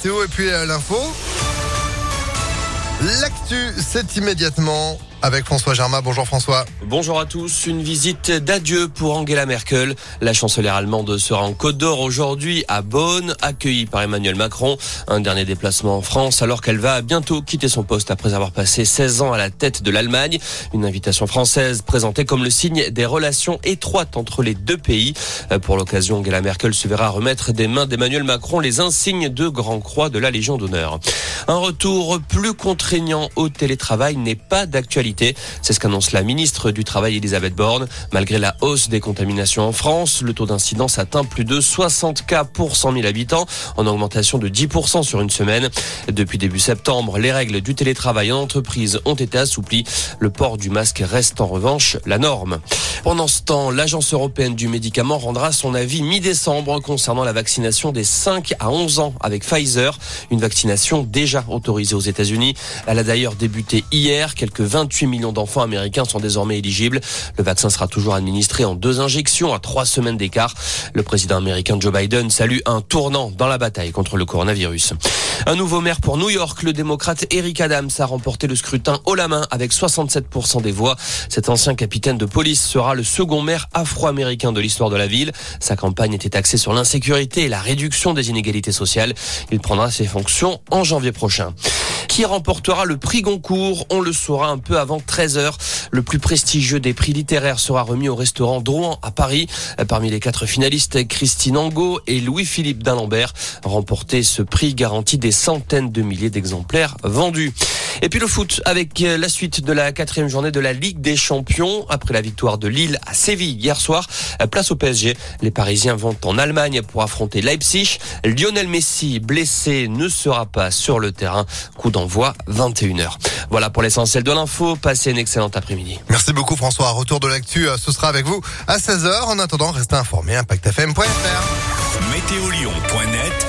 Théo et puis euh, l'info. L'actu, c'est immédiatement avec François Germain. Bonjour François. Bonjour à tous. Une visite d'adieu pour Angela Merkel. La chancelière allemande sera en Côte d'Or aujourd'hui à Bonn, accueillie par Emmanuel Macron. Un dernier déplacement en France alors qu'elle va bientôt quitter son poste après avoir passé 16 ans à la tête de l'Allemagne. Une invitation française présentée comme le signe des relations étroites entre les deux pays. Pour l'occasion, Angela Merkel se verra remettre des mains d'Emmanuel Macron les insignes de Grand Croix de la Légion d'honneur. Un retour plus contraignant au télétravail n'est pas d'actualité c'est ce qu'annonce la ministre du Travail Elisabeth Borne. Malgré la hausse des contaminations en France, le taux d'incidence atteint plus de 60 cas pour 100 000 habitants, en augmentation de 10% sur une semaine. Depuis début septembre, les règles du télétravail en entreprise ont été assouplies. Le port du masque reste en revanche la norme. Pendant ce temps, l'Agence européenne du médicament rendra son avis mi-décembre concernant la vaccination des 5 à 11 ans avec Pfizer, une vaccination déjà autorisée aux États-Unis. Elle a d'ailleurs débuté hier. Quelques 28 millions d'enfants américains sont désormais éligibles. Le vaccin sera toujours administré en deux injections à trois semaines d'écart. Le président américain Joe Biden salue un tournant dans la bataille contre le coronavirus. Un nouveau maire pour New York, le démocrate Eric Adams a remporté le scrutin haut la main avec 67% des voix. Cet ancien capitaine de police sera le second maire afro-américain de l'histoire de la ville. Sa campagne était axée sur l'insécurité et la réduction des inégalités sociales. Il prendra ses fonctions en janvier prochain. Qui remportera le prix Goncourt On le saura un peu avant 13h. Le plus prestigieux des prix littéraires sera remis au restaurant Drouan à Paris. Parmi les quatre finalistes, Christine Angot et Louis-Philippe D'Alembert remporté ce prix garantit des centaines de milliers d'exemplaires vendus. Et puis le foot avec euh, la suite de la quatrième journée de la Ligue des Champions. Après la victoire de Lille à Séville hier soir, euh, place au PSG. Les Parisiens vont en Allemagne pour affronter Leipzig. Lionel Messi, blessé, ne sera pas sur le terrain. Coup d'envoi 21h. Voilà pour l'essentiel de l'info. Passez une excellente après-midi. Merci beaucoup François. Retour de l'actu, euh, ce sera avec vous à 16h. En attendant, restez informés. ImpactFM.fr. Météolion.net